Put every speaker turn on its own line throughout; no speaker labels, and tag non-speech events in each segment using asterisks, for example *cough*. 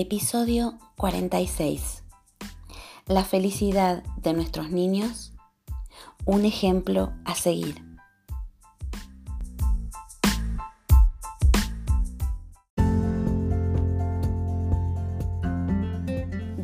Episodio 46. La felicidad de nuestros niños, un ejemplo a seguir.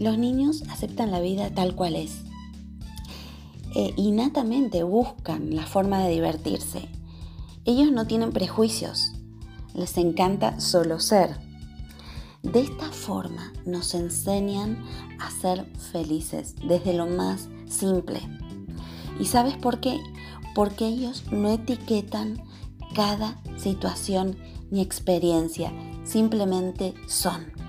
Los niños aceptan la vida tal cual es. E innatamente buscan la forma de divertirse. Ellos no tienen prejuicios. Les encanta solo ser. De esta forma nos enseñan a ser felices desde lo más simple. ¿Y sabes por qué? Porque ellos no etiquetan cada situación ni experiencia, simplemente son.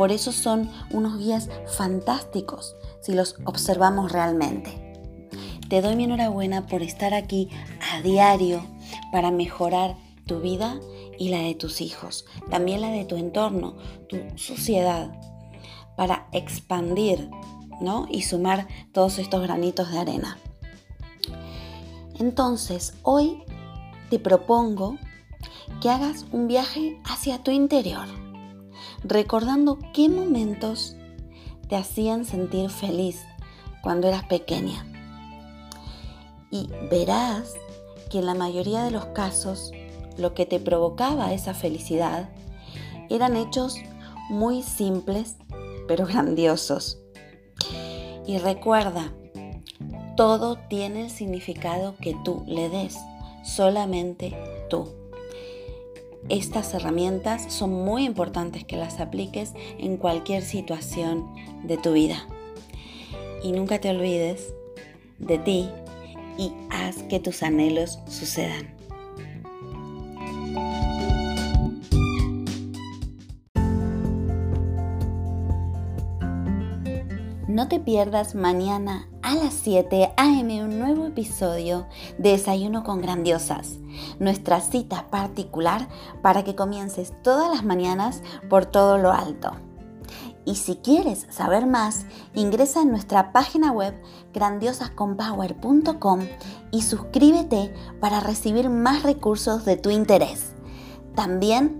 Por eso son unos guías fantásticos si los observamos realmente. Te doy mi enhorabuena por estar aquí a diario para mejorar tu vida y la de tus hijos, también la de tu entorno, tu sociedad, para expandir ¿no? y sumar todos estos granitos de arena. Entonces, hoy te propongo que hagas un viaje hacia tu interior recordando qué momentos te hacían sentir feliz cuando eras pequeña. Y verás que en la mayoría de los casos lo que te provocaba esa felicidad eran hechos muy simples pero *laughs* grandiosos. Y recuerda, todo tiene el significado que tú le des, solamente tú. Estas herramientas son muy importantes que las apliques en cualquier situación de tu vida. Y nunca te olvides de ti y haz que tus anhelos sucedan. No te pierdas mañana a las 7 a.m. un nuevo episodio de Desayuno con Grandiosas, nuestra cita particular para que comiences todas las mañanas por todo lo alto. Y si quieres saber más, ingresa en nuestra página web grandiosasconpower.com y suscríbete para recibir más recursos de tu interés. También